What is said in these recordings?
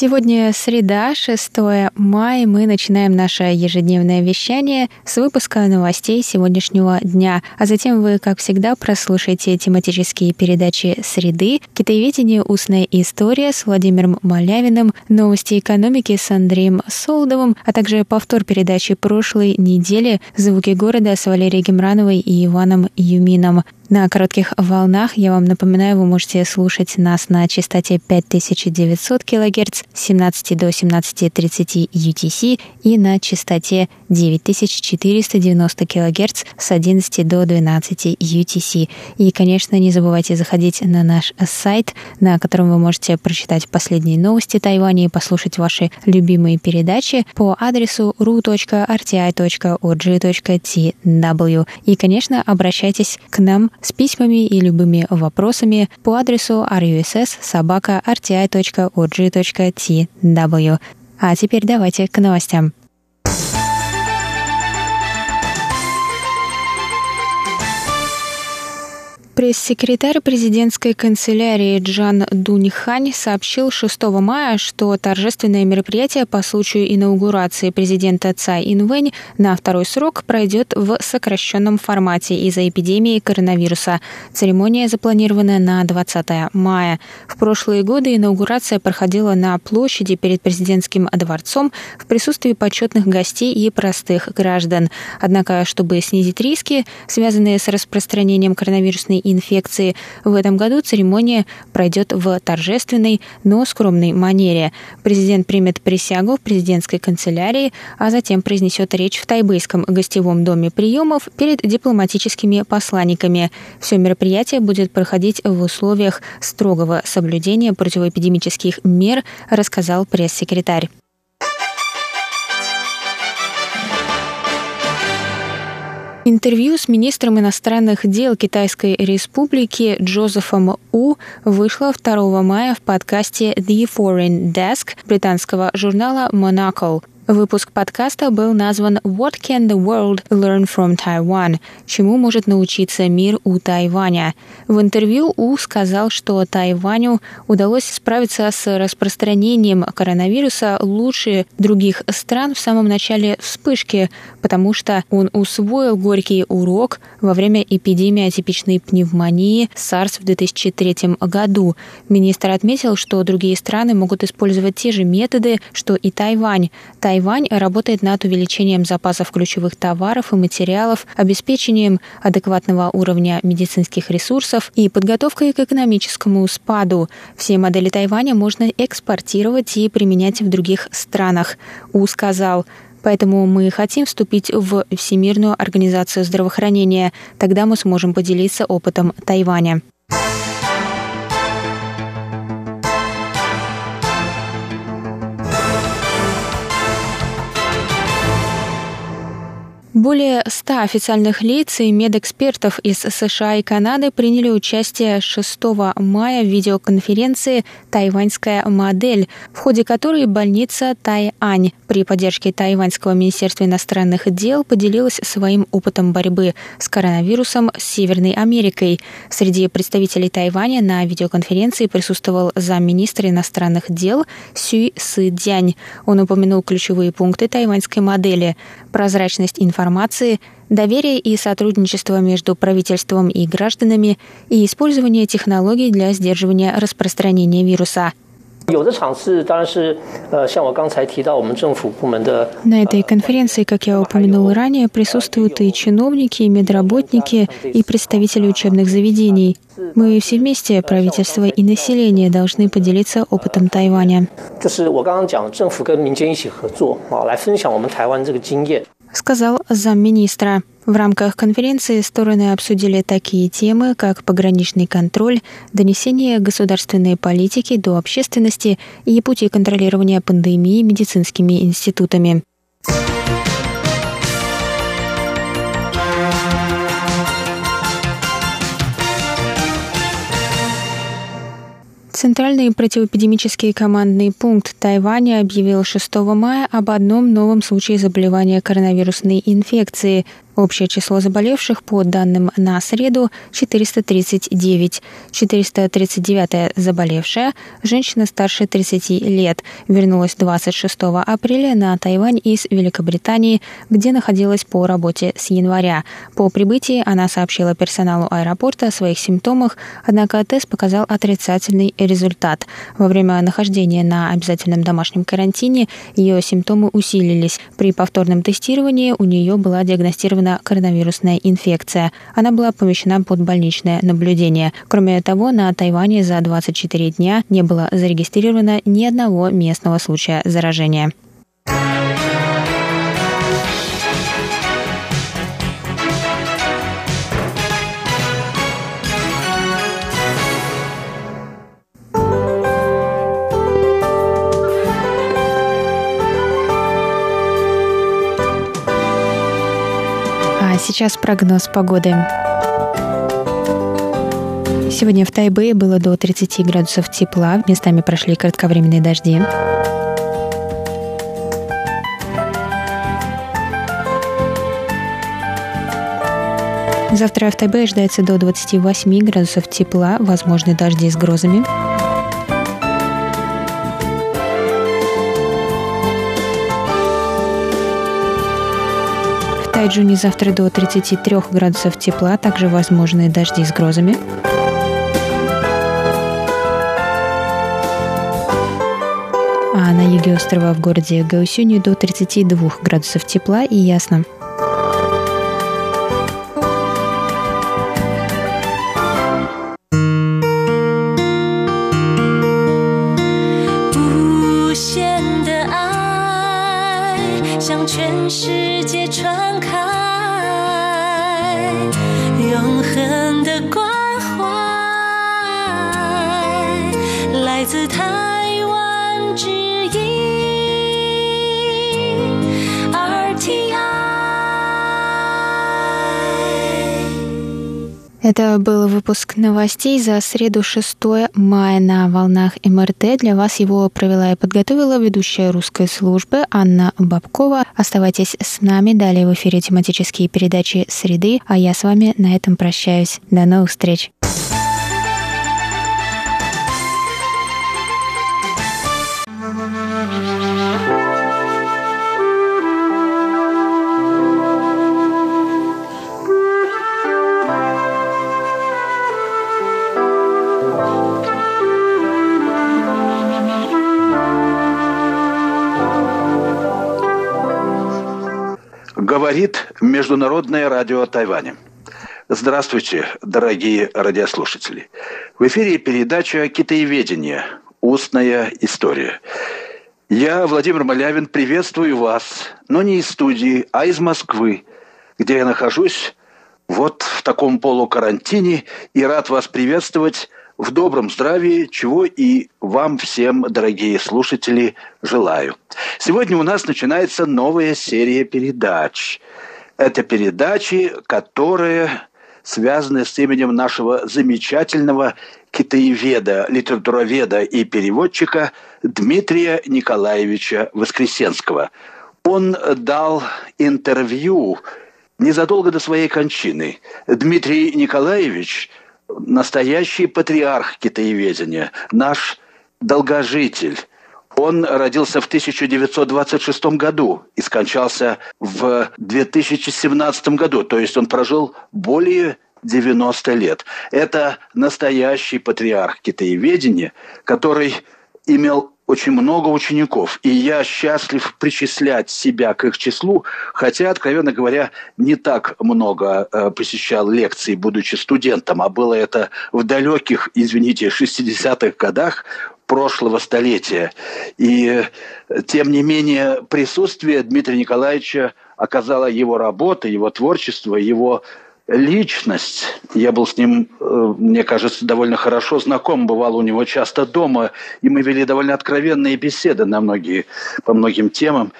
Сегодня среда, 6 мая. Мы начинаем наше ежедневное вещание с выпуска новостей сегодняшнего дня. А затем вы, как всегда, прослушаете тематические передачи «Среды», «Китаеведение. Устная история» с Владимиром Малявиным, «Новости экономики» с Андреем Солдовым, а также повтор передачи прошлой недели «Звуки города» с Валерией Гемрановой и Иваном Юмином. На коротких волнах, я вам напоминаю, вы можете слушать нас на частоте 5900 кГц с 17 до 17.30 UTC и на частоте 9490 кГц с 11 до 12 UTC. И, конечно, не забывайте заходить на наш сайт, на котором вы можете прочитать последние новости Тайваня и послушать ваши любимые передачи по адресу ru.rti.org.tw. И, конечно, обращайтесь к нам с письмами и любыми вопросами по адресу russ.rti.org.tw. А теперь давайте к новостям. Пресс-секретарь президентской канцелярии Джан Дуньхань сообщил 6 мая, что торжественное мероприятие по случаю инаугурации президента Цай Инвэнь на второй срок пройдет в сокращенном формате из-за эпидемии коронавируса. Церемония запланирована на 20 мая. В прошлые годы инаугурация проходила на площади перед президентским дворцом в присутствии почетных гостей и простых граждан. Однако, чтобы снизить риски, связанные с распространением коронавирусной инфекции. В этом году церемония пройдет в торжественной, но скромной манере. Президент примет присягу в президентской канцелярии, а затем произнесет речь в тайбэйском гостевом доме приемов перед дипломатическими посланниками. Все мероприятие будет проходить в условиях строгого соблюдения противоэпидемических мер, рассказал пресс-секретарь. Интервью с министром иностранных дел Китайской Республики Джозефом У вышло 2 мая в подкасте The Foreign Desk британского журнала Monocle. Выпуск подкаста был назван «What can the world learn from Taiwan?» Чему может научиться мир у Тайваня? В интервью У сказал, что Тайваню удалось справиться с распространением коронавируса лучше других стран в самом начале вспышки, потому что он усвоил горький урок во время эпидемии атипичной пневмонии SARS в 2003 году. Министр отметил, что другие страны могут использовать те же методы, что и Тайвань. Тайвань Тайвань работает над увеличением запасов ключевых товаров и материалов, обеспечением адекватного уровня медицинских ресурсов и подготовкой к экономическому спаду. Все модели Тайваня можно экспортировать и применять в других странах. У сказал, Поэтому мы хотим вступить в Всемирную организацию здравоохранения. Тогда мы сможем поделиться опытом Тайваня. Более 100 официальных лиц и медэкспертов из США и Канады приняли участие 6 мая в видеоконференции «Тайваньская модель», в ходе которой больница Тайань при поддержке Тайваньского министерства иностранных дел поделилась своим опытом борьбы с коронавирусом с Северной Америкой. Среди представителей Тайваня на видеоконференции присутствовал замминистра иностранных дел Сюй Сы Дянь. Он упомянул ключевые пункты тайваньской модели – прозрачность информации, информации, доверие и сотрудничество между правительством и гражданами и использование технологий для сдерживания распространения вируса. На этой конференции, как я упомянул ранее, присутствуют и чиновники, и медработники, и представители учебных заведений. Мы все вместе, правительство и население, должны поделиться опытом Тайваня. Сказал замминистра. В рамках конференции стороны обсудили такие темы, как пограничный контроль, донесение государственной политики до общественности и пути контролирования пандемии медицинскими институтами. Центральный противоэпидемический командный пункт Тайваня объявил 6 мая об одном новом случае заболевания коронавирусной инфекцией Общее число заболевших по данным на среду 439. 439 заболевшая, женщина старше 30 лет, вернулась 26 апреля на Тайвань из Великобритании, где находилась по работе с января. По прибытии она сообщила персоналу аэропорта о своих симптомах, однако тест показал отрицательный результат. Во время нахождения на обязательном домашнем карантине ее симптомы усилились. При повторном тестировании у нее была диагностирована обнаружена коронавирусная инфекция. Она была помещена под больничное наблюдение. Кроме того, на Тайване за 24 дня не было зарегистрировано ни одного местного случая заражения. Сейчас прогноз погоды. Сегодня в Тайбэе было до 30 градусов тепла, местами прошли кратковременные дожди. Завтра в Тайбэе ожидается до 28 градусов тепла, возможны дожди с грозами. Тайджуне завтра до 33 градусов тепла, также возможны дожди с грозами. А на юге острова в городе Гаусюни до 32 градусов тепла и ясно. 关怀来自他 Это был выпуск новостей за среду 6 мая на волнах МРТ. Для вас его провела и подготовила ведущая русской службы Анна Бабкова. Оставайтесь с нами. Далее в эфире тематические передачи «Среды», а я с вами на этом прощаюсь. До новых встреч! Говорит Международное радио Тайваня. Здравствуйте, дорогие радиослушатели. В эфире передача «Китаеведение. Устная история». Я, Владимир Малявин, приветствую вас, но не из студии, а из Москвы, где я нахожусь вот в таком полукарантине и рад вас приветствовать в добром здравии, чего и вам всем, дорогие слушатели, желаю. Сегодня у нас начинается новая серия передач. Это передачи, которые связаны с именем нашего замечательного китаеведа, литературоведа и переводчика Дмитрия Николаевича Воскресенского. Он дал интервью незадолго до своей кончины. Дмитрий Николаевич – настоящий патриарх китаеведения, наш долгожитель. Он родился в 1926 году и скончался в 2017 году, то есть он прожил более 90 лет. Это настоящий патриарх китаеведения, который имел очень много учеников, и я счастлив причислять себя к их числу, хотя, откровенно говоря, не так много э, посещал лекции, будучи студентом, а было это в далеких, извините, 60-х годах, прошлого столетия. И тем не менее присутствие Дмитрия Николаевича оказало его работа, его творчество, его личность. Я был с ним, э, мне кажется, довольно хорошо знаком, бывал у него часто дома, и мы вели довольно откровенные беседы на многие, по многим темам.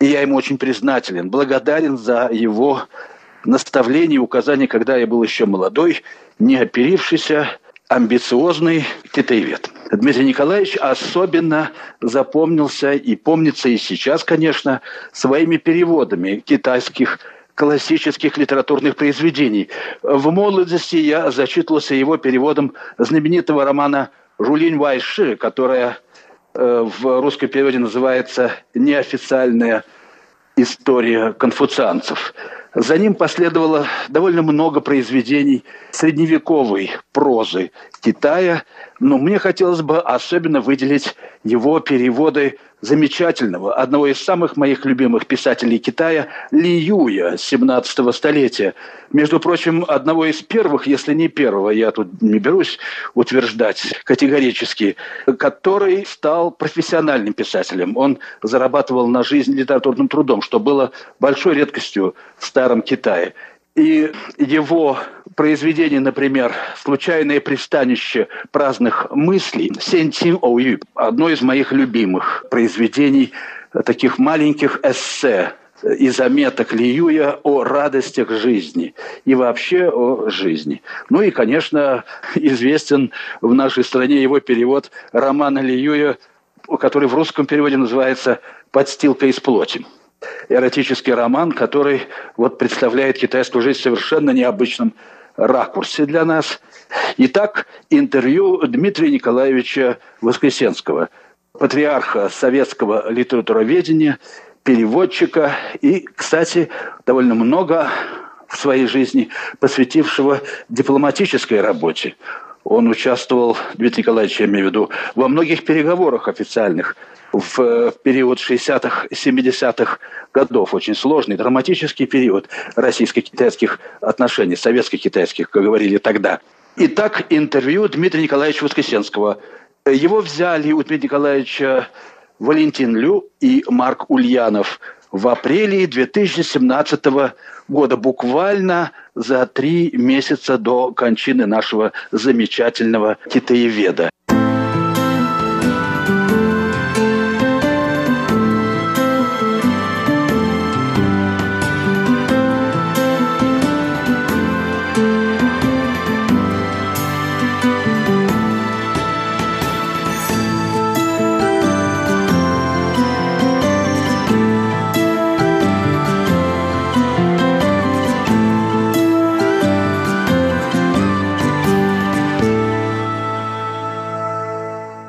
И я ему очень признателен, благодарен за его наставления и указания, когда я был еще молодой, не оперившийся, амбициозный китаевед. Дмитрий Николаевич особенно запомнился и помнится и сейчас, конечно, своими переводами китайских классических литературных произведений. В молодости я зачитывался его переводом знаменитого романа «Жулинь Вайши», которая э, в русском переводе называется «Неофициальная история конфуцианцев». За ним последовало довольно много произведений средневековой прозы Китая, но мне хотелось бы особенно выделить его переводы замечательного, одного из самых моих любимых писателей Китая, Ли Юя 17-го столетия. Между прочим, одного из первых, если не первого, я тут не берусь утверждать категорически, который стал профессиональным писателем. Он зарабатывал на жизнь литературным трудом, что было большой редкостью в Старом Китае. И его произведение, например, «Случайное пристанище праздных мыслей» Сентин Оую, одно из моих любимых произведений, таких маленьких эссе и заметок Лиюя о радостях жизни и вообще о жизни. Ну и, конечно, известен в нашей стране его перевод романа Лиюя, который в русском переводе называется «Подстилка из плоти» эротический роман, который вот представляет китайскую жизнь в совершенно необычном ракурсе для нас. Итак, интервью Дмитрия Николаевича Воскресенского, патриарха советского литературоведения, переводчика и, кстати, довольно много в своей жизни посвятившего дипломатической работе. Он участвовал, Дмитрий Николаевич, я имею в виду, во многих переговорах официальных в период 60-х, 70-х годов. Очень сложный, драматический период российско-китайских отношений, советско-китайских, как говорили тогда. Итак, интервью Дмитрия Николаевича Воскресенского. Его взяли у Дмитрия Николаевича Валентин Лю и Марк Ульянов в апреле 2017 года, буквально за три месяца до кончины нашего замечательного китаеведа.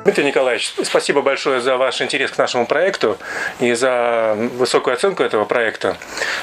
Дмитрий Николаевич, спасибо большое за ваш интерес к нашему проекту и за высокую оценку этого проекта.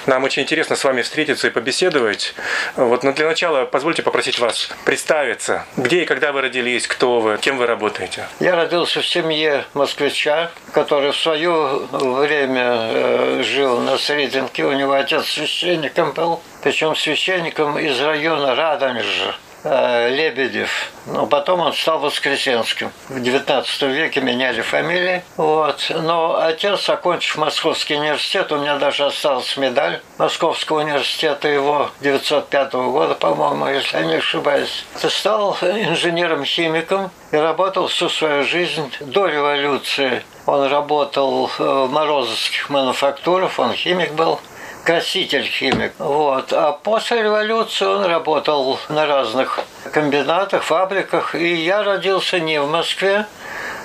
Нам очень интересно с вами встретиться и побеседовать. Вот, но для начала позвольте попросить вас представиться. Где и когда вы родились, кто вы, кем вы работаете? Я родился в семье москвича, который в свое время э, жил на Сретенке. У него отец священником был, причем священником из района Радонежа. Э, Лебедев. Но потом он стал Воскресенским. В XIX веке меняли фамилии. Вот. Но отец, окончив Московский университет, у меня даже осталась медаль Московского университета его 905 года, по-моему, если я не ошибаюсь. Стал инженером-химиком и работал всю свою жизнь до революции. Он работал в морозовских мануфактурах, он химик был краситель-химик. Вот. А после революции он работал на разных комбинатах, фабриках. И я родился не в Москве,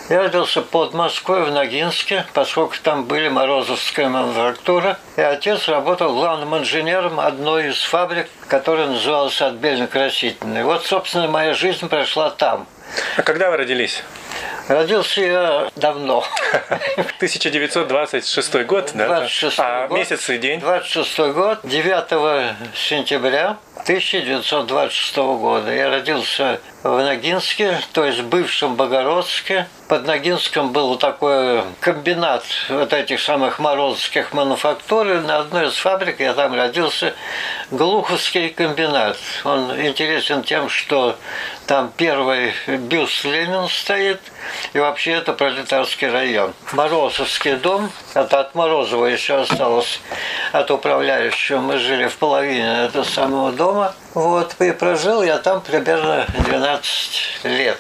я родился под Москвой, в Ногинске, поскольку там были Морозовская мануфактура. И отец работал главным инженером одной из фабрик, которая называлась «Отбельно-красительной». Вот, собственно, моя жизнь прошла там. А когда вы родились? Родился я давно. 1926 год, да? 26 а год, месяц и день? 26 год, 9 сентября 1926 года. Я родился в Ногинске, то есть бывшем Богородске. Под Ногинском был такой комбинат вот этих самых морозовских мануфактур. На одной из фабрик я там родился. Глуховский комбинат. Он интересен тем, что там первый бюст Ленин стоит, и вообще это пролетарский район. Морозовский дом, это от Морозова еще осталось, от управляющего. Мы жили в половине этого самого дома. Вот, и прожил я там примерно 12 лет.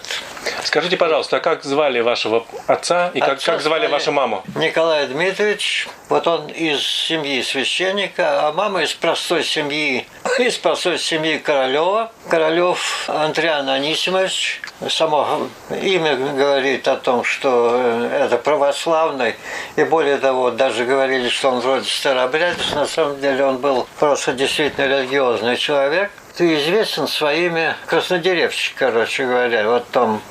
Скажите, пожалуйста, а как звали вашего отца и как, как звали вашу маму? Николай Дмитриевич. Вот он из семьи священника, а мама из простой семьи, из простой семьи Королева. Королев Андриан Анисимович. Само имя говорит о том, что э, это православный. И более того, даже говорили, что он вроде старообрядец. На самом деле он был просто действительно религиозный человек ты известен своими краснодеревщик, короче говоря, вот том.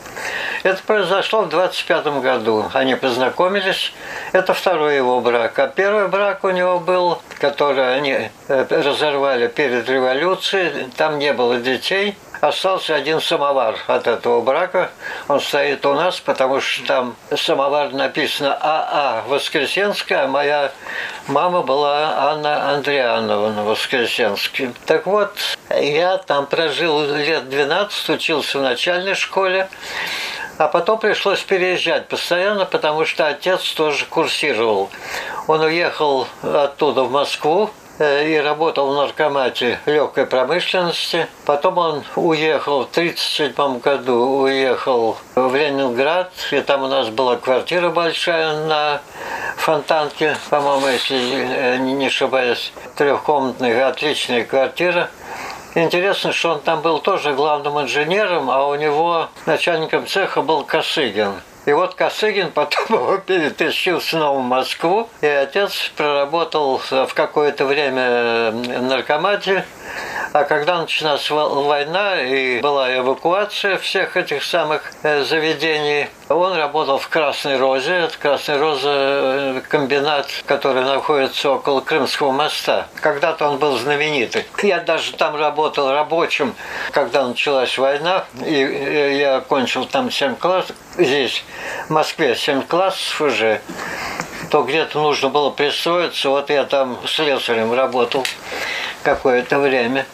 Это произошло в 25 году. Они познакомились. Это второй его брак. А первый брак у него был, который они э, разорвали перед революцией. Там не было детей. Остался один самовар от этого брака. Он стоит у нас, потому что там самовар написано АА Воскресенская, а моя мама была Анна Андриановна Воскресенский. Так вот, я там прожил лет 12, учился в начальной школе. А потом пришлось переезжать постоянно, потому что отец тоже курсировал. Он уехал оттуда в Москву, и работал в наркомате легкой промышленности. Потом он уехал в 1937 году, уехал в Ленинград, и там у нас была квартира большая на Фонтанке, по-моему, если э, не ошибаюсь, трехкомнатная, отличная квартира. Интересно, что он там был тоже главным инженером, а у него начальником цеха был Косыгин. И вот Косыгин потом его перетащил снова в Москву, и отец проработал в какое-то время наркомате, а когда началась война и была эвакуация всех этих самых э, заведений, он работал в Красной Розе. Это Красная Роза э, комбинат, который находится около Крымского моста. Когда-то он был знаменитый. Я даже там работал рабочим, когда началась война. И э, я окончил там 7 классов. Здесь, в Москве, 7 классов уже то где-то нужно было пристроиться. Вот я там слесарем работал какое-то время.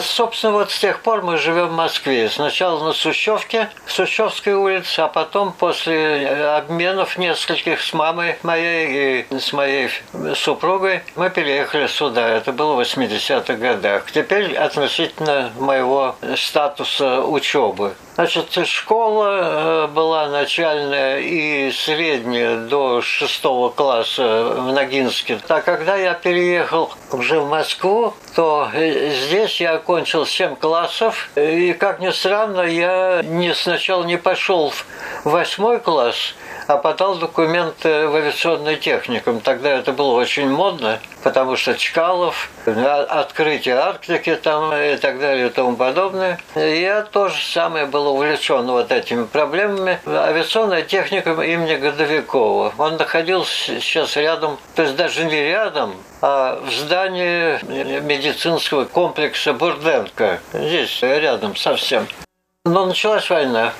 Собственно, вот с тех пор мы живем в Москве. Сначала на Сущевке, Сущевской улице, а потом после обменов нескольких с мамой моей и с моей супругой мы переехали сюда. Это было в 80-х годах. Теперь относительно моего статуса учебы. Значит, школа э, была начальная и средняя до шестого класса в Ногинске. А когда я переехал уже в Москву, то э, здесь я окончил 7 классов. И, как ни странно, я не, сначала не пошел в восьмой класс, а подал документы в авиационный техникум. Тогда это было очень модно, потому что Чкалов, открытие Арктики там и так далее и тому подобное. Я тоже самое был увлечен вот этими проблемами. Авиационная техникум имени Годовикова. Он находился сейчас рядом, то есть даже не рядом, а в здании медицинского комплекса Бурденко. Здесь рядом совсем. Но началась война.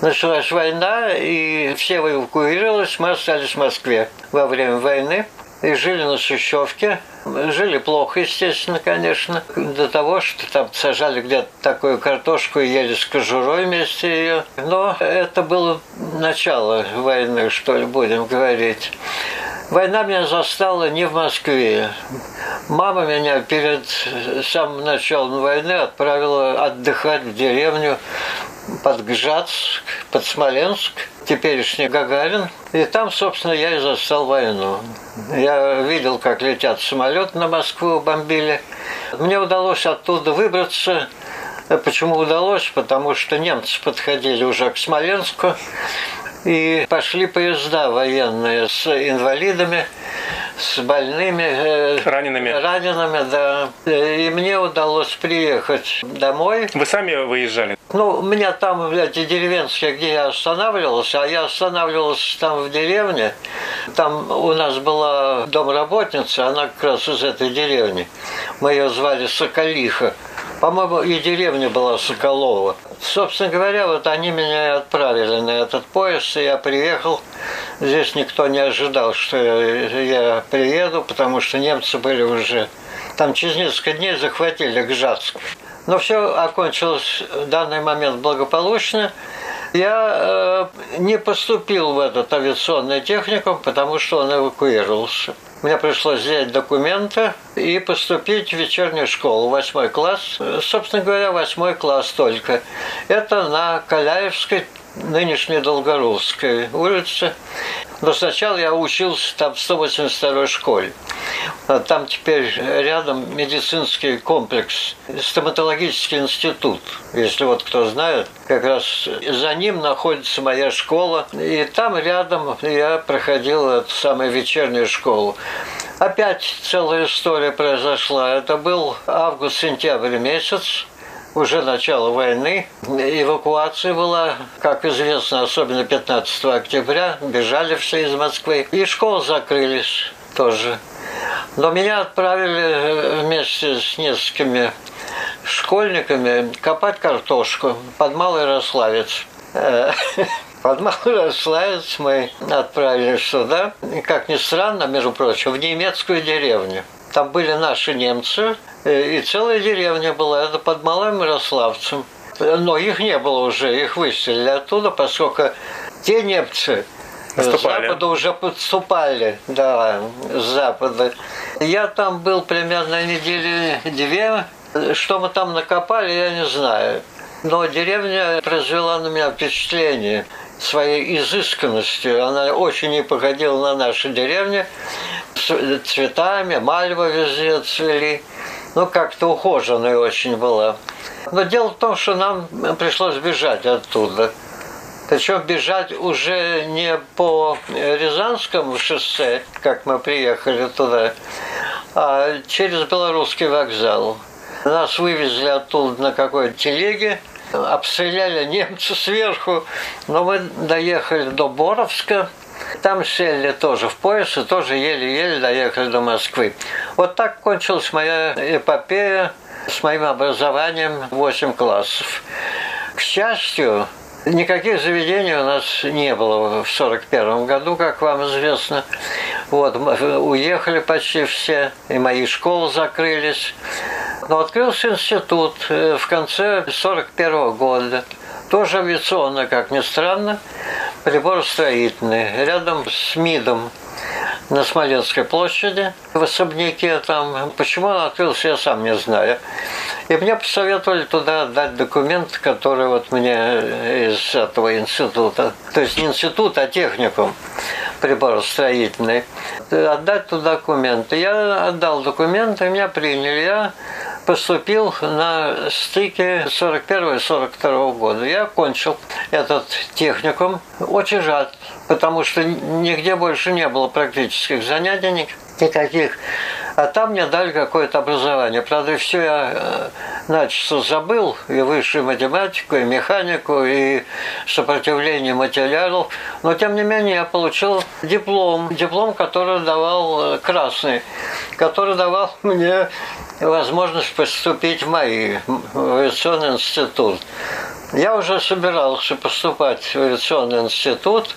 Началась война, и все эвакуировались, мы остались в Москве во время войны и жили на Сущевке. Жили плохо, естественно, конечно, до того, что там сажали где-то такую картошку и ели с кожурой вместе ее. Но это было начало войны, что ли, будем говорить. Война меня застала не в Москве. Мама меня перед самым началом войны отправила отдыхать в деревню под Гжатск, под Смоленск, теперешний Гагарин. И там, собственно, я и застал войну. Я видел, как летят самолеты на Москву, бомбили. Мне удалось оттуда выбраться. Почему удалось? Потому что немцы подходили уже к Смоленску. И пошли поезда военные с инвалидами, с больными. Э, ранеными. Ранеными, да. И мне удалось приехать домой. Вы сами выезжали? Ну, у меня там эти деревенские, где я останавливался, а я останавливался там в деревне. Там у нас была домработница, она как раз из этой деревни. Мы ее звали Соколиха. По-моему, и деревня была Соколова. Собственно говоря, вот они меня отправили на этот поезд, и я приехал. Здесь никто не ожидал, что я приеду, потому что немцы были уже... Там через несколько дней захватили Гжатск. Но все окончилось в данный момент благополучно. Я э, не поступил в этот авиационный техникум, потому что он эвакуировался. Мне пришлось взять документы и поступить в вечернюю школу, восьмой класс. Собственно говоря, восьмой класс только. Это на Каляевской, нынешней Долгорусской улице. Но сначала я учился там в 182 школе. А там теперь рядом медицинский комплекс, стоматологический институт. Если вот кто знает, как раз за ним находится моя школа. И там рядом я проходил эту самую вечернюю школу. Опять целая история произошла. Это был август-сентябрь месяц уже начало войны. Эвакуация была, как известно, особенно 15 октября. Бежали все из Москвы. И школы закрылись тоже. Но меня отправили вместе с несколькими школьниками копать картошку под Малый Рославец. Э, под Малый Рославец мы отправились сюда. Как ни странно, между прочим, в немецкую деревню. Там были наши немцы, э, и целая деревня была, это под Малым Ярославцем. Но их не было уже, их выселили оттуда, поскольку те немцы Наступали. С запада уже подступали, да, с запада. Я там был примерно недели две. Что мы там накопали, я не знаю. Но деревня произвела на меня впечатление своей изысканностью. Она очень не походила на нашу деревню цветами, мальва везде цвели. Ну, как-то ухоженная очень была. Но дело в том, что нам пришлось бежать оттуда. Причем бежать уже не по Рязанскому шоссе, как мы приехали туда, а через Белорусский вокзал. Нас вывезли оттуда на какой-то телеге, обстреляли немцы сверху, но мы доехали до Боровска, там сели тоже в поезд и тоже еле-еле доехали до Москвы. Вот так кончилась моя эпопея с моим образованием 8 классов. К счастью, Никаких заведений у нас не было в 1941 году, как вам известно. Вот, уехали почти все, и мои школы закрылись. Но открылся институт э, в конце 1941 года. Тоже авиационно, как ни странно, приборостроительный, рядом с МИДом на Смоленской площади, в особняке там. Почему он открылся, я сам не знаю. И мне посоветовали туда отдать документ, который вот мне из этого института, то есть не институт, а техникум приборостроительный, отдать туда документы. Я отдал документы, меня приняли. Я поступил на стыке 41-42 года. Я окончил этот техникум. Очень жаль, потому что нигде больше не было практических занятий никаких. А там мне дали какое-то образование. Правда, все я э, начисто забыл, и высшую математику, и механику, и сопротивление материалов. Но, тем не менее, я получил диплом. Диплом, который давал э, красный, который давал мне возможность поступить в МАИ, в авиационный институт. Я уже собирался поступать в авиационный институт,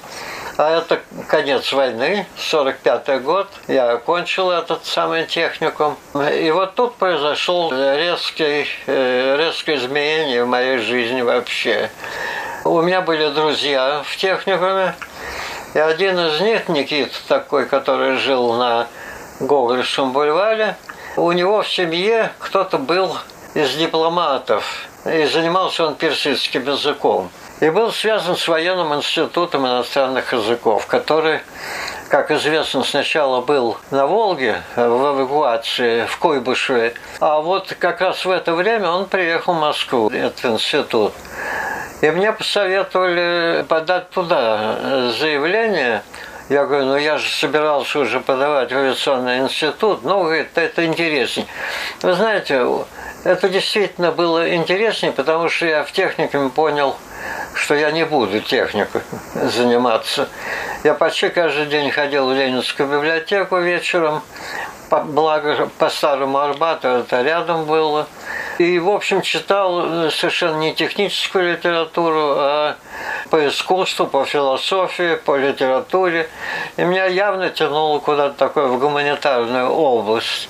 а это конец войны, 45 год. Я окончил этот самый техникум. И вот тут произошел резкий, э, резкое изменение в моей жизни вообще. У меня были друзья в техникуме, и один из них, Никит такой, который жил на Гоголевском бульваре, у него в семье кто-то был из дипломатов, и занимался он персидским языком. И был связан с военным институтом иностранных языков, который, как известно, сначала был на Волге в эвакуации в Койбышеве, а вот как раз в это время он приехал в Москву, этот институт. И мне посоветовали подать туда заявление – я говорю, ну я же собирался уже подавать в авиационный институт. Ну, говорит, это интереснее. Вы знаете, это действительно было интереснее, потому что я в техникуме понял, что я не буду технику заниматься. Я почти каждый день ходил в Ленинскую библиотеку вечером, благо по старому Арбату это рядом было. И, в общем, читал совершенно не техническую литературу, а по искусству, по философии, по литературе. И меня явно тянуло куда-то такое в гуманитарную область.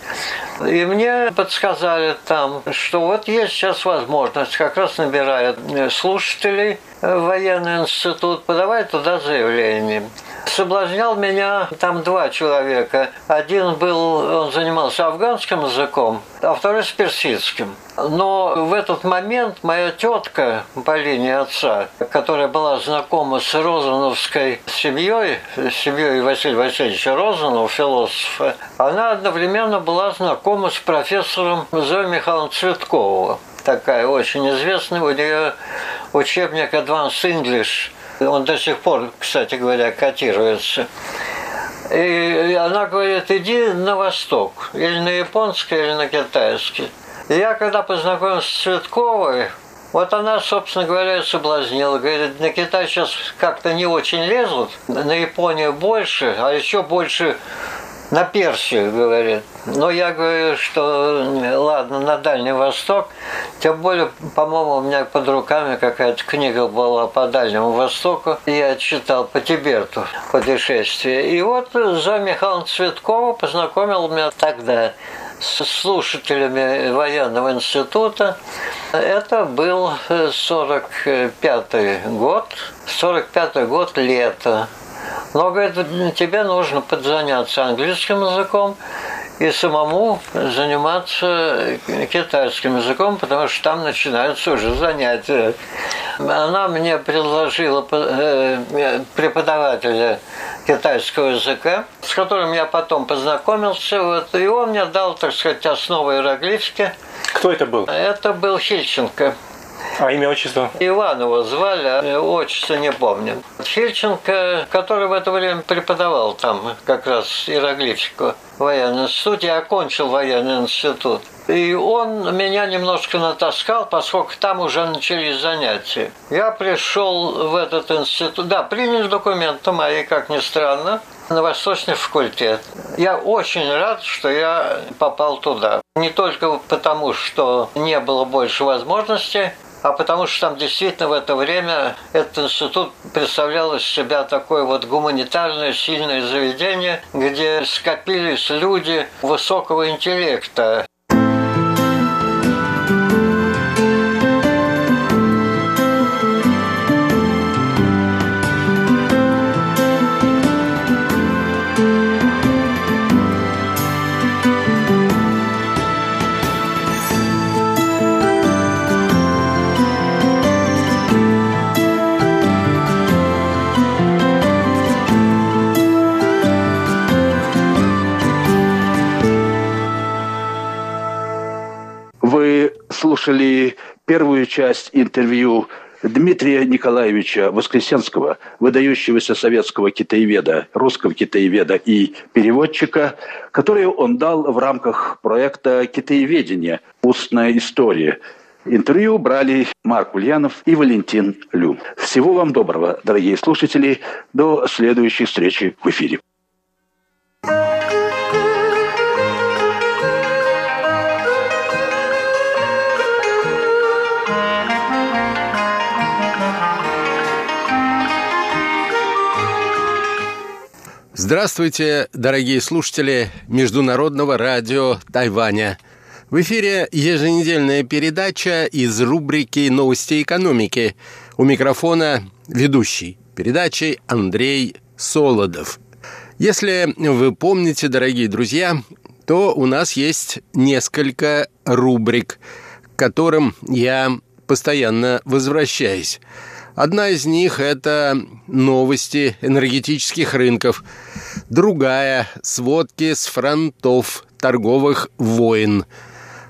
И мне подсказали там, что вот есть сейчас возможность, как раз набирают слушателей в военный институт, подавай туда заявление. Соблазнял меня там два человека. Один был, он занимался афганским языком, а второй с персидским. Но в этот момент моя тетка по линии отца, которая была знакома с Розановской семьей, семьей Василия Васильевича Розанова, философа, она одновременно была знакома с профессором Зоей Михайловной Цветковым. Такая очень известная, у нее учебник Advanced English, он до сих пор, кстати говоря, котируется. И она говорит, иди на восток, или на японский, или на китайский. Я когда познакомился с Цветковой, вот она, собственно говоря, соблазнила. Говорит, на Китай сейчас как-то не очень лезут, на Японию больше, а еще больше на Персию, говорит. Но я говорю, что ладно, на Дальний Восток. Тем более, по-моему, у меня под руками какая-то книга была по Дальнему Востоку. Я читал по Тибету путешествие. И вот за Михаила Цветкова познакомил меня тогда с слушателями военного института. Это был 45 год, 45 год лето. Но, говорит, тебе нужно подзаняться английским языком и самому заниматься китайским языком, потому что там начинаются уже занятия. Она мне предложила э, преподавателя китайского языка, с которым я потом познакомился, вот, и он мне дал, так сказать, основы иероглифики. Кто это был? Это был Хильченко. А имя, отчество? Иванова звали, а отчество не помню. Фильченко, который в это время преподавал там как раз иероглифику в военном институте, окончил военный институт. И он меня немножко натаскал, поскольку там уже начались занятия. Я пришел в этот институт, да, приняли документы мои, как ни странно, на Восточный факультет. Я очень рад, что я попал туда. Не только потому, что не было больше возможностей, а потому что там действительно в это время этот институт представлял из себя такое вот гуманитарное сильное заведение, где скопились люди высокого интеллекта. Слушали первую часть интервью Дмитрия Николаевича Воскресенского, выдающегося советского китаеведа, русского китаеведа и переводчика, которую он дал в рамках проекта «Китаеведение. Устная история». Интервью брали Марк Ульянов и Валентин Лю. Всего вам доброго, дорогие слушатели. До следующей встречи в эфире. Здравствуйте, дорогие слушатели Международного радио Тайваня. В эфире еженедельная передача из рубрики «Новости экономики». У микрофона ведущий передачи Андрей Солодов. Если вы помните, дорогие друзья, то у нас есть несколько рубрик, к которым я постоянно возвращаюсь. Одна из них – это новости энергетических рынков. Другая – сводки с фронтов торговых войн.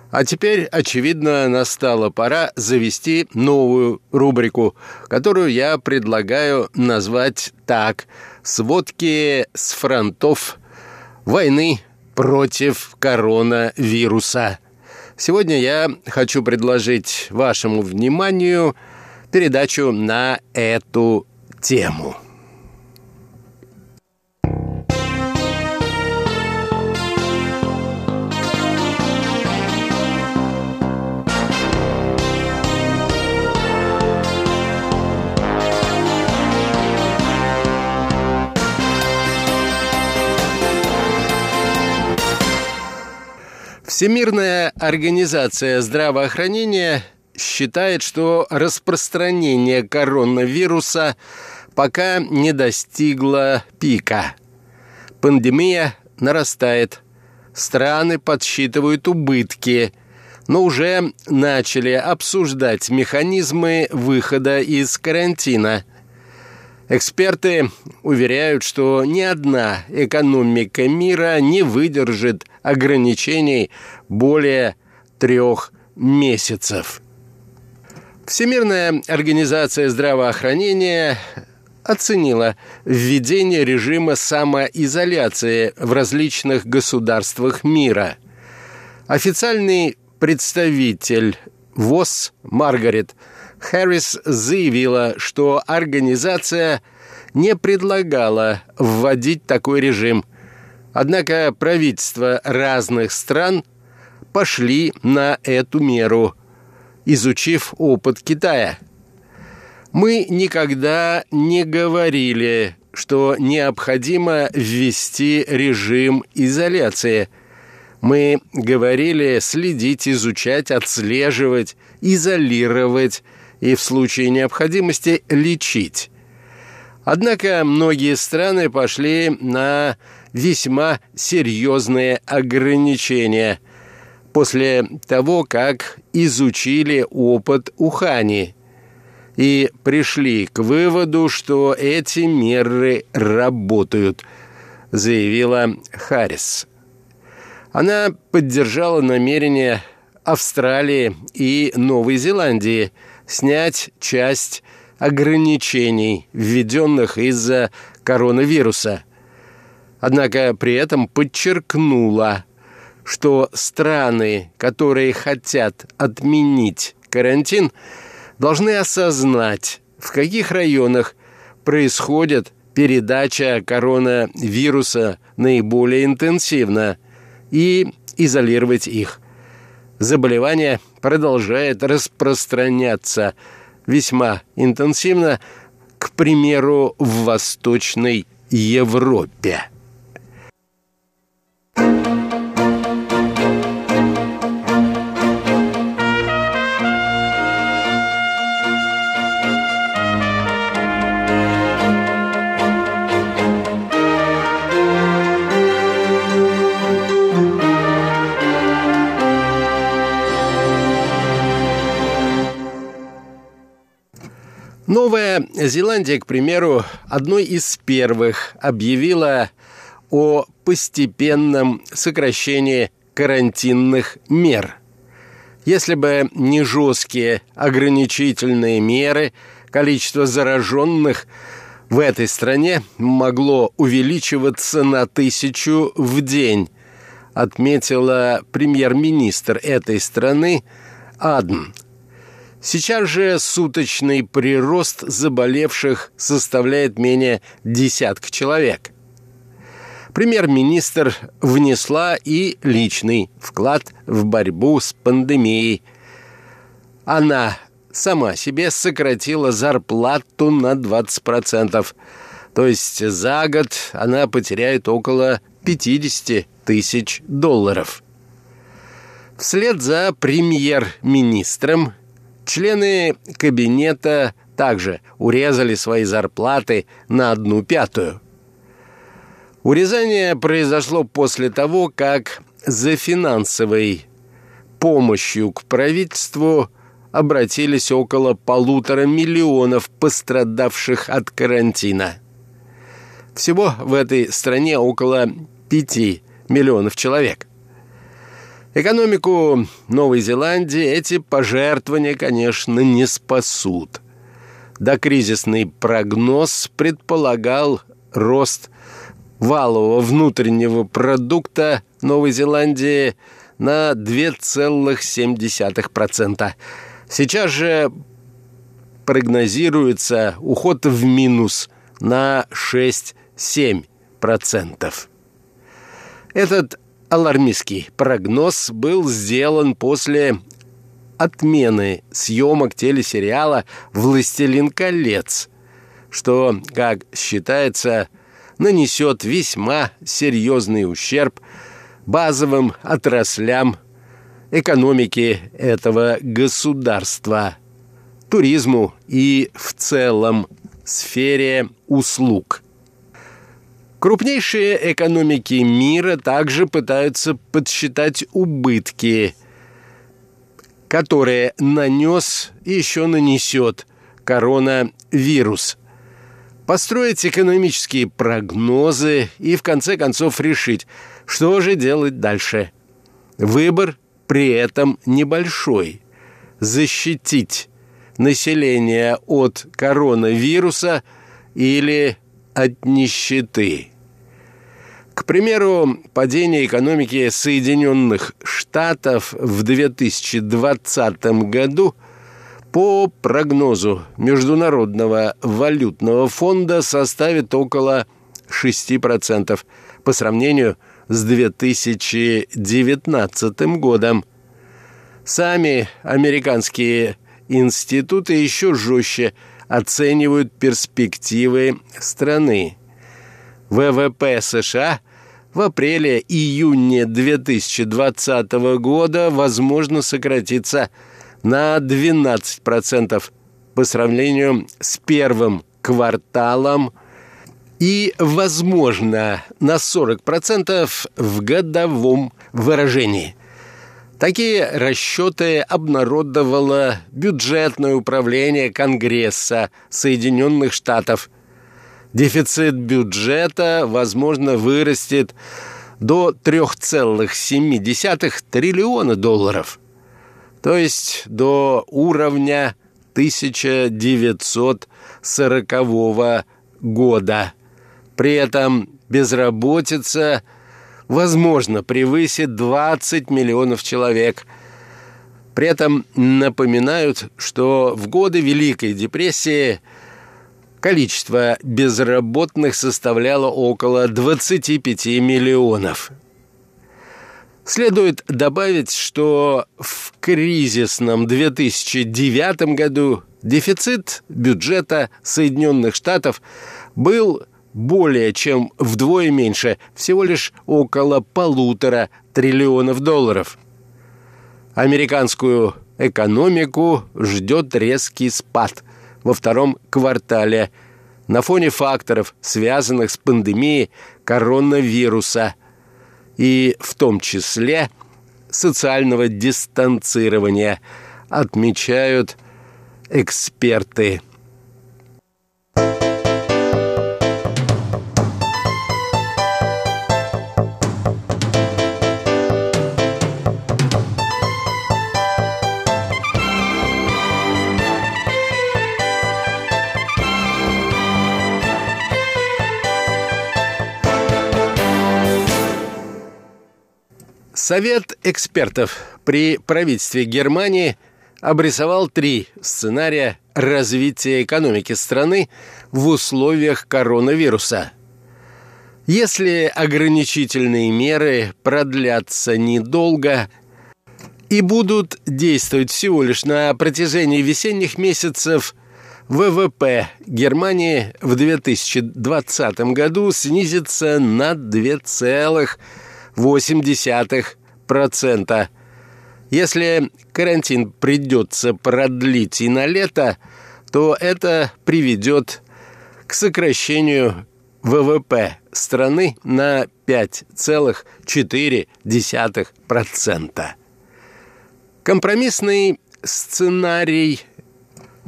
А теперь, очевидно, настала пора завести новую рубрику, которую я предлагаю назвать так «Сводки с фронтов войны против коронавируса». Сегодня я хочу предложить вашему вниманию – передачу на эту тему. Всемирная организация здравоохранения считает, что распространение коронавируса пока не достигло пика. Пандемия нарастает. Страны подсчитывают убытки, но уже начали обсуждать механизмы выхода из карантина. Эксперты уверяют, что ни одна экономика мира не выдержит ограничений более трех месяцев. Всемирная организация здравоохранения оценила введение режима самоизоляции в различных государствах мира. Официальный представитель ВОЗ Маргарет Харрис заявила, что организация не предлагала вводить такой режим. Однако правительства разных стран пошли на эту меру, изучив опыт Китая – мы никогда не говорили, что необходимо ввести режим изоляции. Мы говорили следить, изучать, отслеживать, изолировать и в случае необходимости лечить. Однако многие страны пошли на весьма серьезные ограничения после того, как изучили опыт Ухани – и пришли к выводу, что эти меры работают, заявила Харрис. Она поддержала намерение Австралии и Новой Зеландии снять часть ограничений, введенных из-за коронавируса. Однако при этом подчеркнула, что страны, которые хотят отменить карантин – должны осознать, в каких районах происходит передача коронавируса наиболее интенсивно и изолировать их. Заболевание продолжает распространяться весьма интенсивно, к примеру, в Восточной Европе. Новая Зеландия, к примеру, одной из первых объявила о постепенном сокращении карантинных мер. Если бы не жесткие ограничительные меры, количество зараженных в этой стране могло увеличиваться на тысячу в день, отметила премьер-министр этой страны Адн Сейчас же суточный прирост заболевших составляет менее десятка человек. Премьер-министр внесла и личный вклад в борьбу с пандемией. Она сама себе сократила зарплату на 20%. То есть за год она потеряет около 50 тысяч долларов. Вслед за премьер-министром Члены кабинета также урезали свои зарплаты на одну пятую. Урезание произошло после того, как за финансовой помощью к правительству обратились около полутора миллионов пострадавших от карантина. Всего в этой стране около пяти миллионов человек. Экономику Новой Зеландии эти пожертвования, конечно, не спасут. Докризисный прогноз предполагал рост валового внутреннего продукта Новой Зеландии на 2,7%. Сейчас же прогнозируется уход в минус на 6-7%. Этот алармистский прогноз был сделан после отмены съемок телесериала «Властелин колец», что, как считается, нанесет весьма серьезный ущерб базовым отраслям экономике этого государства, туризму и в целом сфере услуг. Крупнейшие экономики мира также пытаются подсчитать убытки, которые нанес и еще нанесет коронавирус. Построить экономические прогнозы и в конце концов решить, что же делать дальше. Выбор при этом небольшой. Защитить население от коронавируса или от нищеты. К примеру, падение экономики Соединенных Штатов в 2020 году по прогнозу Международного валютного фонда составит около 6% по сравнению с 2019 годом. Сами американские институты еще жестче оценивают перспективы страны. ВВП США в апреле-июне 2020 года возможно сократится на 12% по сравнению с первым кварталом и, возможно, на 40% в годовом выражении. Такие расчеты обнародовало бюджетное управление Конгресса Соединенных Штатов. Дефицит бюджета, возможно, вырастет до 3,7 триллиона долларов, то есть до уровня 1940 года. При этом безработица – возможно, превысит 20 миллионов человек. При этом напоминают, что в годы Великой депрессии количество безработных составляло около 25 миллионов. Следует добавить, что в кризисном 2009 году дефицит бюджета Соединенных Штатов был более чем вдвое меньше, всего лишь около полутора триллионов долларов. Американскую экономику ждет резкий спад во втором квартале на фоне факторов, связанных с пандемией коронавируса и в том числе социального дистанцирования, отмечают эксперты. Совет экспертов при правительстве Германии обрисовал три сценария развития экономики страны в условиях коронавируса. Если ограничительные меры продлятся недолго и будут действовать всего лишь на протяжении весенних месяцев, ВВП Германии в 2020 году снизится на 2,8%. 2%. Если карантин придется продлить и на лето, то это приведет к сокращению ВВП страны на 5,4%. Компромиссный сценарий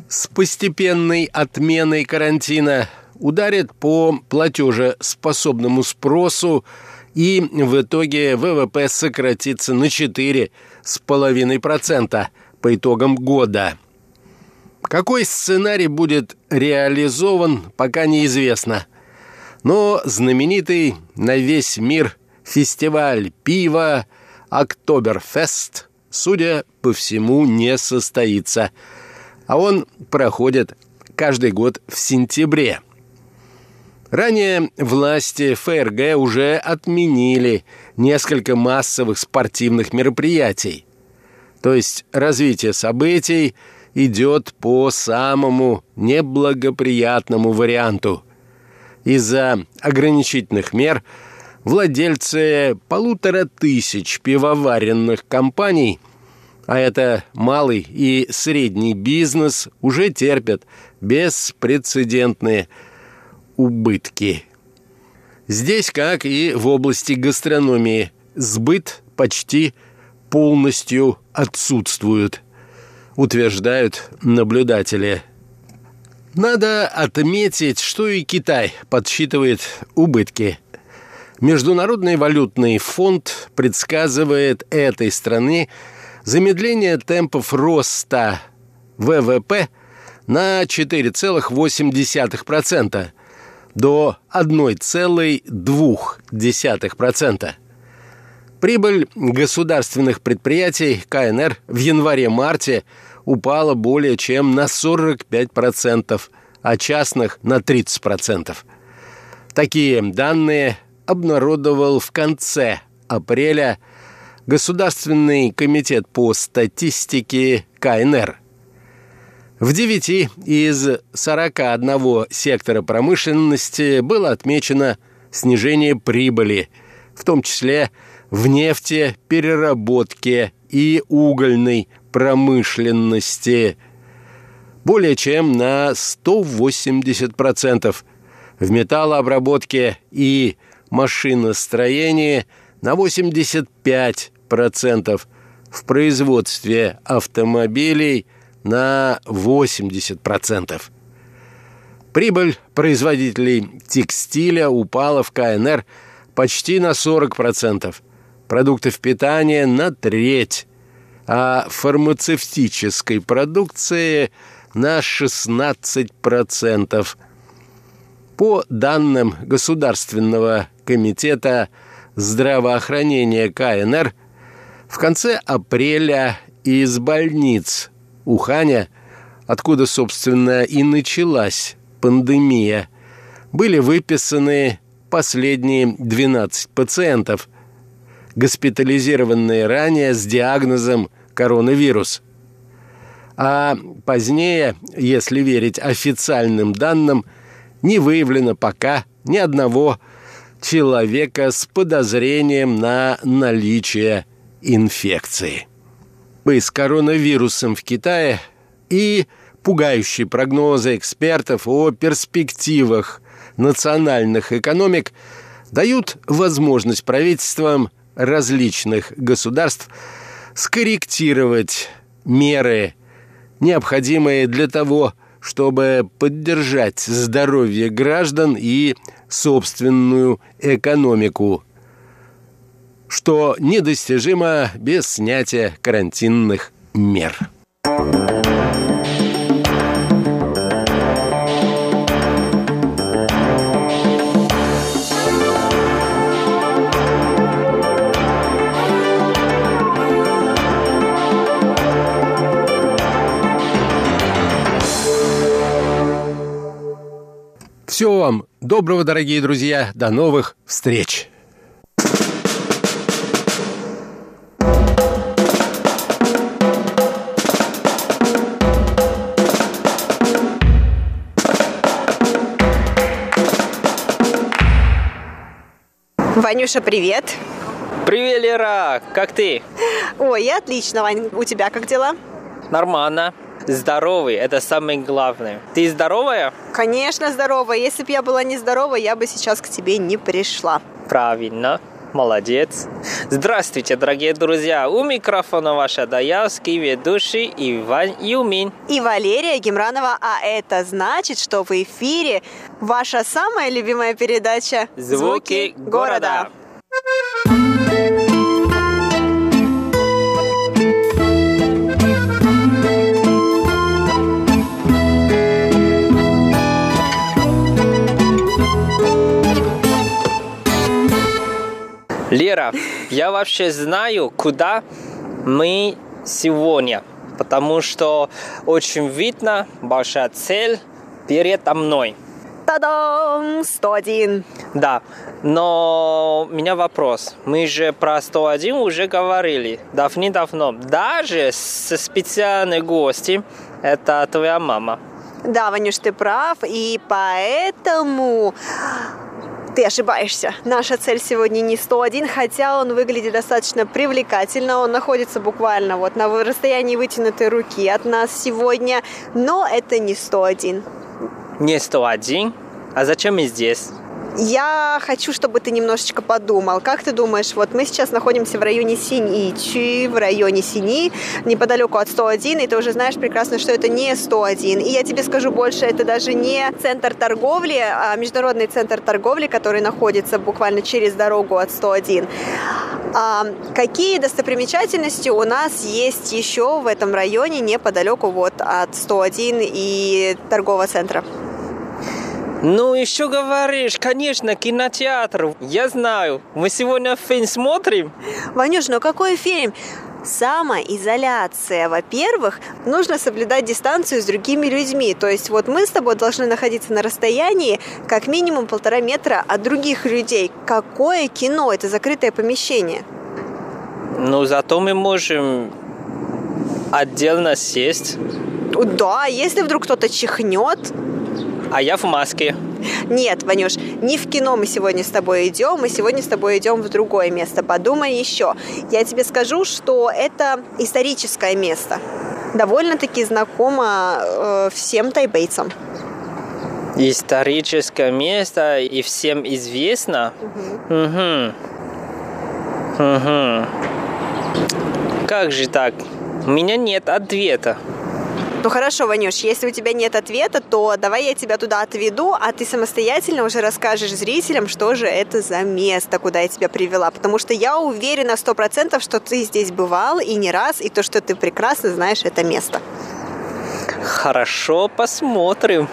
с постепенной отменой карантина ударит по платежеспособному спросу и в итоге ВВП сократится на 4,5% по итогам года. Какой сценарий будет реализован, пока неизвестно. Но знаменитый на весь мир фестиваль пива «Октоберфест», судя по всему, не состоится. А он проходит каждый год в сентябре – Ранее власти ФРГ уже отменили несколько массовых спортивных мероприятий. То есть развитие событий идет по самому неблагоприятному варианту. Из-за ограничительных мер владельцы полутора тысяч пивоваренных компаний а это малый и средний бизнес, уже терпят беспрецедентные убытки. Здесь, как и в области гастрономии, сбыт почти полностью отсутствует, утверждают наблюдатели. Надо отметить, что и Китай подсчитывает убытки. Международный валютный фонд предсказывает этой стране замедление темпов роста ВВП на 4,8% до 1,2%. Прибыль государственных предприятий КНР в январе-марте упала более чем на 45%, а частных на 30%. Такие данные обнародовал в конце апреля Государственный комитет по статистике КНР. В 9 из 41 сектора промышленности было отмечено снижение прибыли, в том числе в нефте, переработке и угольной промышленности. Более чем на 180%, в металлообработке и машиностроении на 85%, в производстве автомобилей на 80%. Прибыль производителей текстиля упала в КНР почти на 40%, продуктов питания на треть, а фармацевтической продукции на 16%. По данным Государственного комитета здравоохранения КНР, в конце апреля из больниц Уханя, откуда, собственно, и началась пандемия, были выписаны последние 12 пациентов, госпитализированные ранее с диагнозом коронавирус. А позднее, если верить официальным данным, не выявлено пока ни одного человека с подозрением на наличие инфекции. Мы с коронавирусом в Китае и пугающие прогнозы экспертов о перспективах национальных экономик дают возможность правительствам различных государств скорректировать меры, необходимые для того, чтобы поддержать здоровье граждан и собственную экономику, что недостижимо без снятия карантинных мер. Всего вам доброго, дорогие друзья. До новых встреч. Ванюша, привет. Привет, Лера. Как ты? Ой, я отлично, Вань. У тебя как дела? Нормально здоровый, это самое главное. Ты здоровая? Конечно, здоровая. Если бы я была не здорова, я бы сейчас к тебе не пришла. Правильно. Молодец. Здравствуйте, дорогие друзья. У микрофона ваша даявский ведущий Иван Юмин. И Валерия Гемранова. А это значит, что в эфире ваша самая любимая передача «Звуки, Звуки города». города. Лера, я вообще знаю, куда мы сегодня, потому что очень видно большая цель передо мной. Та-дам! 101. Да, но у меня вопрос. Мы же про 101 уже говорили давно-давно. Даже с специальной гости, это твоя мама. Да, Ванюш, ты прав, и поэтому Ты ошибаешься. Наша цель сегодня не 101, хотя он выглядит достаточно привлекательно. Он находится буквально вот на расстоянии вытянутой руки от нас сегодня, но это не 101. Не 101? А зачем мы здесь? Я хочу, чтобы ты немножечко подумал. Как ты думаешь, вот мы сейчас находимся в районе Синичи, в районе Сини, неподалеку от 101, и ты уже знаешь прекрасно, что это не 101. И я тебе скажу больше, это даже не центр торговли, а международный центр торговли, который находится буквально через дорогу от 101. А какие достопримечательности у нас есть еще в этом районе неподалеку вот от 101 и торгового центра? Ну, еще говоришь, конечно, кинотеатр. Я знаю. Мы сегодня фильм смотрим. Ванюш, ну какой фильм? Самоизоляция. Во-первых, нужно соблюдать дистанцию с другими людьми. То есть вот мы с тобой должны находиться на расстоянии как минимум полтора метра от других людей. Какое кино? Это закрытое помещение. Ну, зато мы можем отдельно сесть. Да, если вдруг кто-то чихнет, а я в маске. Нет, Ванюш, не в кино мы сегодня с тобой идем, мы сегодня с тобой идем в другое место. Подумай еще. Я тебе скажу, что это историческое место. Довольно-таки знакомо э, всем тайбейцам. Историческое место и всем известно? Угу. Угу. Угу. Как же так? У меня нет ответа. Ну хорошо, Ванюш, если у тебя нет ответа, то давай я тебя туда отведу, а ты самостоятельно уже расскажешь зрителям, что же это за место, куда я тебя привела. Потому что я уверена сто процентов, что ты здесь бывал и не раз, и то, что ты прекрасно знаешь это место. Хорошо, посмотрим.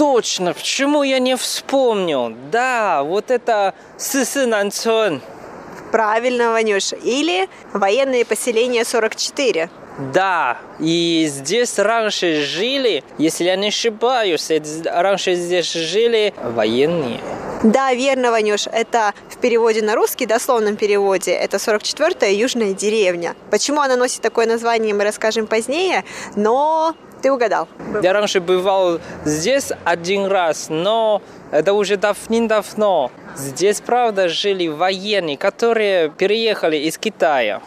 Точно, почему я не вспомнил? Да, вот это Сысы Нанцон. Правильно, Ванюш. Или военные поселения 44. Да, и здесь раньше жили, если я не ошибаюсь, раньше здесь жили военные. Да, верно, Ванюш, это в переводе на русский, дословном переводе, это 44-я южная деревня. Почему она носит такое название, мы расскажем позднее, но ты угадал. Я раньше бывал здесь один раз, но это уже давным-давно. Здесь, правда, жили военные, которые переехали из Китая.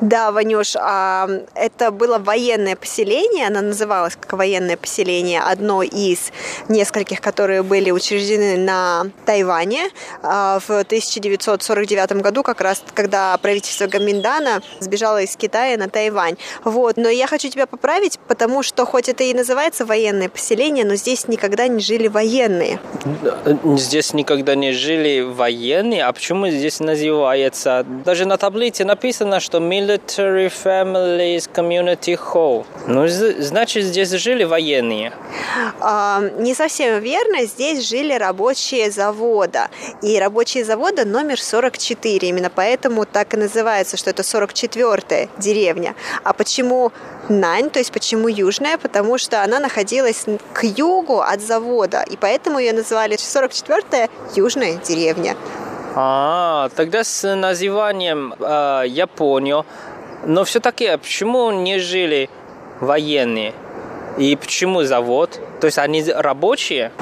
Да, Ванюш, а, это было военное поселение, оно называлось как военное поселение, одно из нескольких, которые были учреждены на Тайване а, в 1949 году, как раз когда правительство Гаминдана сбежало из Китая на Тайвань. Вот, но я хочу тебя поправить, потому что хоть это и называется военное поселение, но здесь никогда не жили военные. Здесь никогда не жили военные, а почему здесь называется? Даже на таблице написано, что Military Families Community Hall. Ну, значит, здесь жили военные. А, не совсем верно. Здесь жили рабочие завода. И рабочие завода номер 44. Именно поэтому так и называется, что это 44-я деревня. А почему Нань, то есть почему южная? Потому что она находилась к югу от завода. И поэтому ее называли 44-я южная деревня. А, тогда с названием э, я понял. Но все-таки, а почему не жили военные? И почему завод? То есть они рабочие?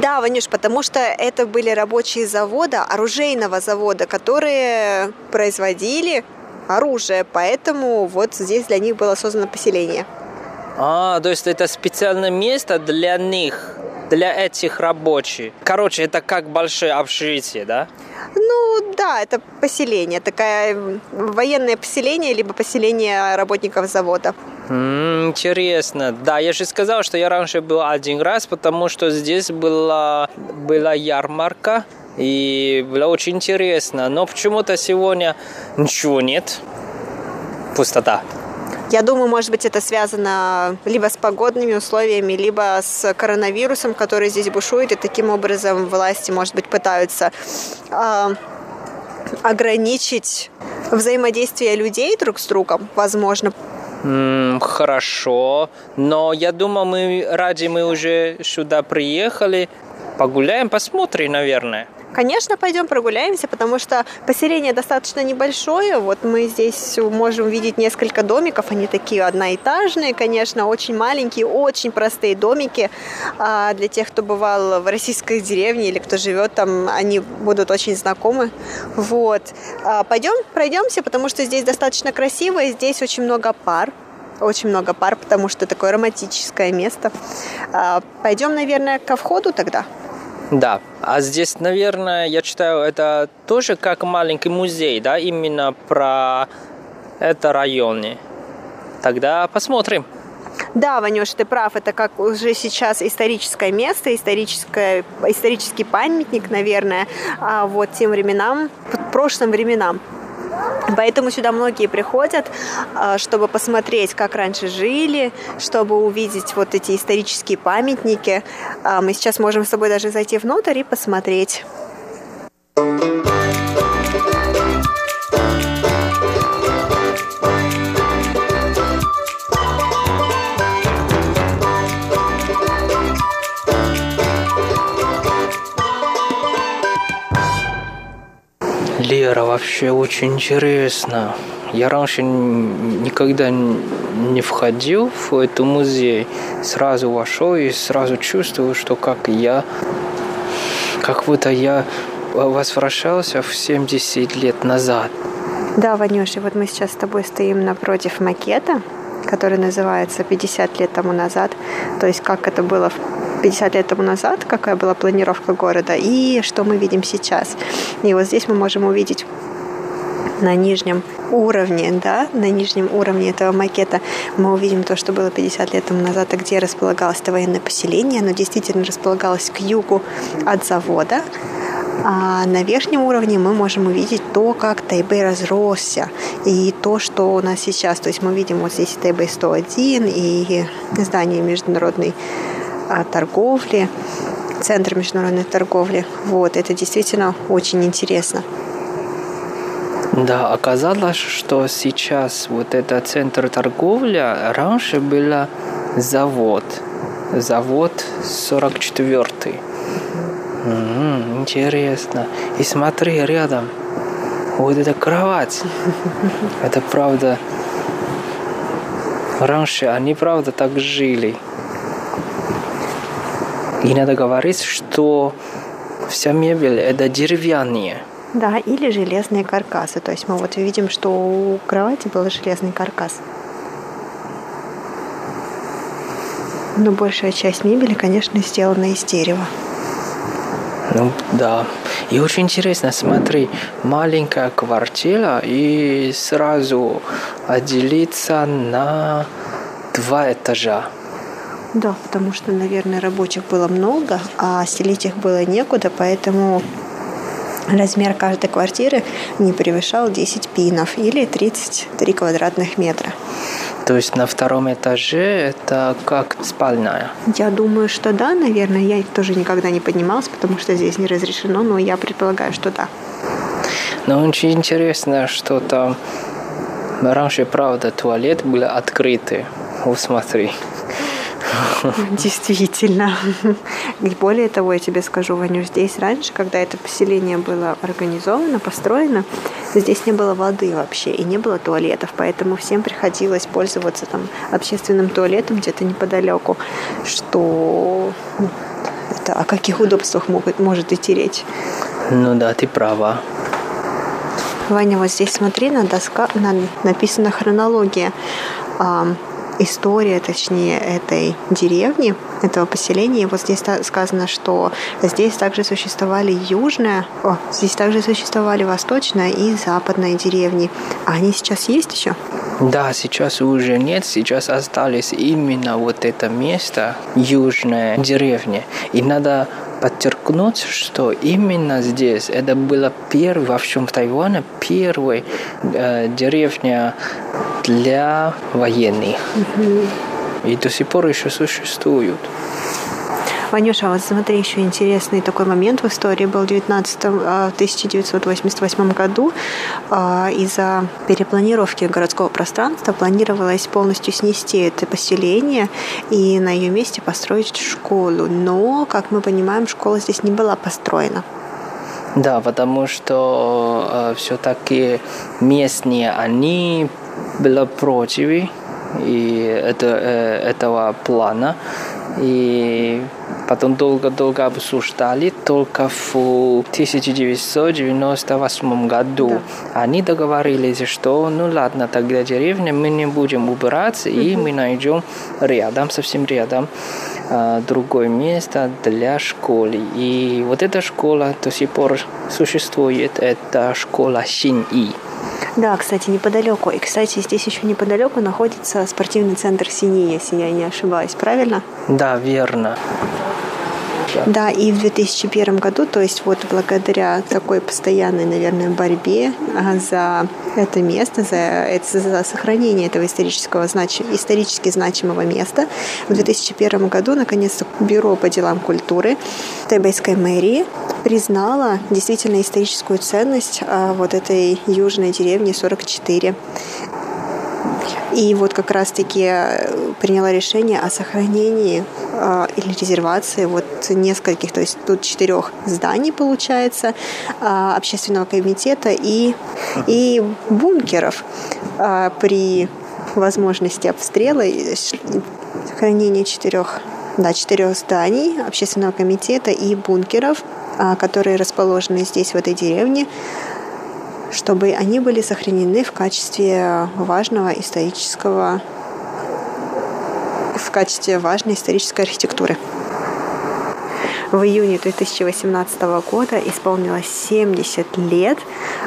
Да, Ванюш, потому что это были рабочие завода, оружейного завода, которые производили оружие, поэтому вот здесь для них было создано поселение. А, то есть это специальное место для них, для этих рабочих. Короче, это как большое общежитие, да? Ну да, это поселение, такое военное поселение, либо поселение работников завода. Mm, интересно. Да, я же сказал, что я раньше был один раз, потому что здесь была, была ярмарка, и было очень интересно. Но почему-то сегодня ничего нет. Пустота. Я думаю, может быть, это связано либо с погодными условиями, либо с коронавирусом, который здесь бушует, и таким образом власти, может быть, пытаются э, ограничить взаимодействие людей друг с другом, возможно. Хорошо, но я думаю, мы ради мы уже сюда приехали, погуляем, посмотрим, наверное. Конечно, пойдем прогуляемся, потому что поселение достаточно небольшое. Вот мы здесь можем видеть несколько домиков. Они такие одноэтажные, конечно, очень маленькие, очень простые домики. А для тех, кто бывал в российской деревне или кто живет там, они будут очень знакомы. Вот. А пойдем, пройдемся, потому что здесь достаточно красиво, и здесь очень много пар очень много пар, потому что такое романтическое место. А, пойдем, наверное, ко входу тогда. Да. А здесь, наверное, я читаю, это тоже как маленький музей, да, именно про это районе. Тогда посмотрим. Да, Ванюш, ты прав, это как уже сейчас историческое место, историческое, исторический памятник, наверное, а вот тем временам, прошлым временам. Поэтому сюда многие приходят, а, чтобы посмотреть, как раньше жили, чтобы увидеть вот эти исторические памятники. А, мы сейчас можем с тобой даже зайти внутрь и посмотреть. Вообще очень интересно. Я раньше никогда не входил в этот музей. Сразу вошел и сразу чувствовал, что как я, как будто я возвращался в 70 лет назад. Да, Ванюша, вот мы сейчас с тобой стоим напротив макета, который называется «50 лет тому назад». То есть как это было в 50 лет тому назад, какая была планировка города и что мы видим сейчас. И вот здесь мы можем увидеть на нижнем уровне, да, на нижнем уровне этого макета мы увидим то, что было 50 лет тому назад, и где располагалось это военное поселение. Оно действительно располагалось к югу от завода. А на верхнем уровне мы можем увидеть то, как Тайбэй разросся, и то, что у нас сейчас. То есть мы видим вот здесь Тайбэй 101 и здание международной торговли, Центр международной торговли. Вот, это действительно очень интересно. Да, оказалось, что сейчас вот этот центр торговли, раньше был завод. Завод 44-й. М-м, интересно. И смотри, рядом вот эта кровать. Это правда. Раньше они правда так жили. И надо говорить, что вся мебель это деревянные. Да, или железные каркасы. То есть мы вот видим, что у кровати был железный каркас. Но большая часть мебели, конечно, сделана из дерева. Ну да. И очень интересно, смотри, маленькая квартира и сразу отделиться на два этажа. Да, потому что, наверное, рабочих было много, а селить их было некуда, поэтому размер каждой квартиры не превышал 10 пинов или 33 квадратных метра. То есть на втором этаже это как спальная? Я думаю, что да, наверное. Я тоже никогда не поднималась, потому что здесь не разрешено, но я предполагаю, что да. Но очень интересно, что там раньше, правда, туалет был открытый. Вот смотри. Действительно. И более того, я тебе скажу, Ваню, здесь раньше, когда это поселение было организовано, построено, здесь не было воды вообще и не было туалетов, поэтому всем приходилось пользоваться там общественным туалетом где-то неподалеку, что ну, это о каких удобствах могут, может идти речь. Ну да, ты права. Ваня, вот здесь смотри, на доска на, написана хронология история, точнее, этой деревни, этого поселения. Вот здесь сказано, что здесь также существовали южная, о, здесь также существовали восточная и западная деревни. А они сейчас есть еще? Да, сейчас уже нет, сейчас остались именно вот это место, южная деревня. И надо подчеркнуть, что именно здесь это было первый, во всем Тайване, первая э, деревня для военных. Угу. И до сих пор еще существуют. Ванюша, вот смотри, еще интересный такой момент в истории был в 19, 1988 а, году. А, из-за перепланировки городского пространства планировалось полностью снести это поселение и на ее месте построить школу. Но, как мы понимаем, школа здесь не была построена. Да, потому что э, все-таки местные, они были против и это, э, этого плана. И потом долго-долго обсуждали. Только в 1998 году да. они договорились, что ну ладно, тогда деревня мы не будем убираться, угу. и мы найдем рядом, совсем рядом а, другое место для школы. И вот эта школа до сих пор существует, это школа Синьи. Да, кстати, неподалеку. И, кстати, здесь еще неподалеку находится спортивный центр Синия, если я не ошибаюсь, правильно? Да, верно. Да, и в 2001 году, то есть вот благодаря такой постоянной, наверное, борьбе за это место, за, за сохранение этого исторического, значи, исторически значимого места, в 2001 году, наконец-то, Бюро по делам культуры Тайбэйской мэрии признала действительно историческую ценность а, вот этой южной деревни 44. И вот как раз-таки э, приняла решение о сохранении э, или резервации вот нескольких, то есть тут четырех зданий получается, э, общественного комитета и, и бункеров э, при возможности обстрела и сохранения четырех да, четырех зданий общественного комитета и бункеров, э, которые расположены здесь, в этой деревне чтобы они были сохранены в качестве важного исторического в качестве важной исторической архитектуры. В июне 2018 года исполнилось 70 лет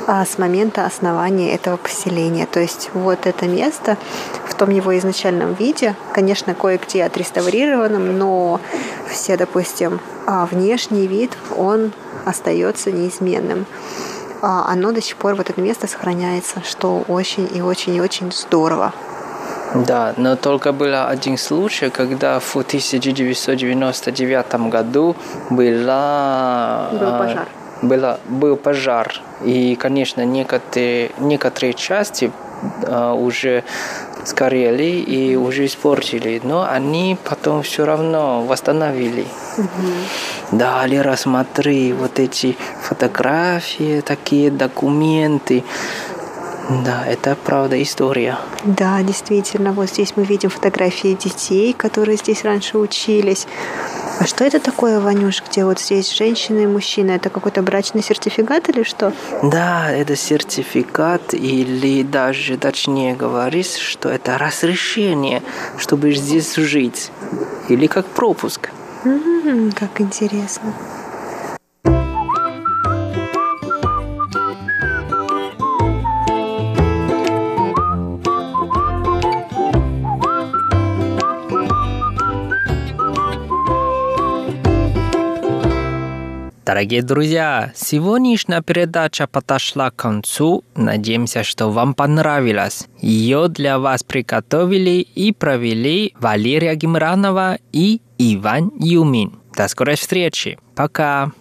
а, с момента основания этого поселения. То есть вот это место в том его изначальном виде, конечно, кое-где отреставрированном, но все, допустим, а, внешний вид, он остается неизменным. А, оно до сих пор, вот это место сохраняется, что очень и очень и очень здорово. Да, но только был один случай, когда в 1999 году была... Был пожар. Была, был пожар. И, конечно, некоторые, некоторые части а, уже сгорели и уже испортили, но они потом все равно восстановили. Угу. Дали рассмотри вот эти фотографии, такие документы. Да, это правда история. Да, действительно. Вот здесь мы видим фотографии детей, которые здесь раньше учились. А что это такое, Ванюш, где вот здесь женщина и мужчина? Это какой-то брачный сертификат или что? Да, это сертификат или даже точнее говорить, что это разрешение, чтобы здесь жить. Или как пропуск. М-м, как интересно. Дорогие друзья, сегодняшняя передача подошла к концу. Надеемся, что вам понравилось. Ее для вас приготовили и провели Валерия Гимранова и Иван Юмин. До скорой встречи. Пока.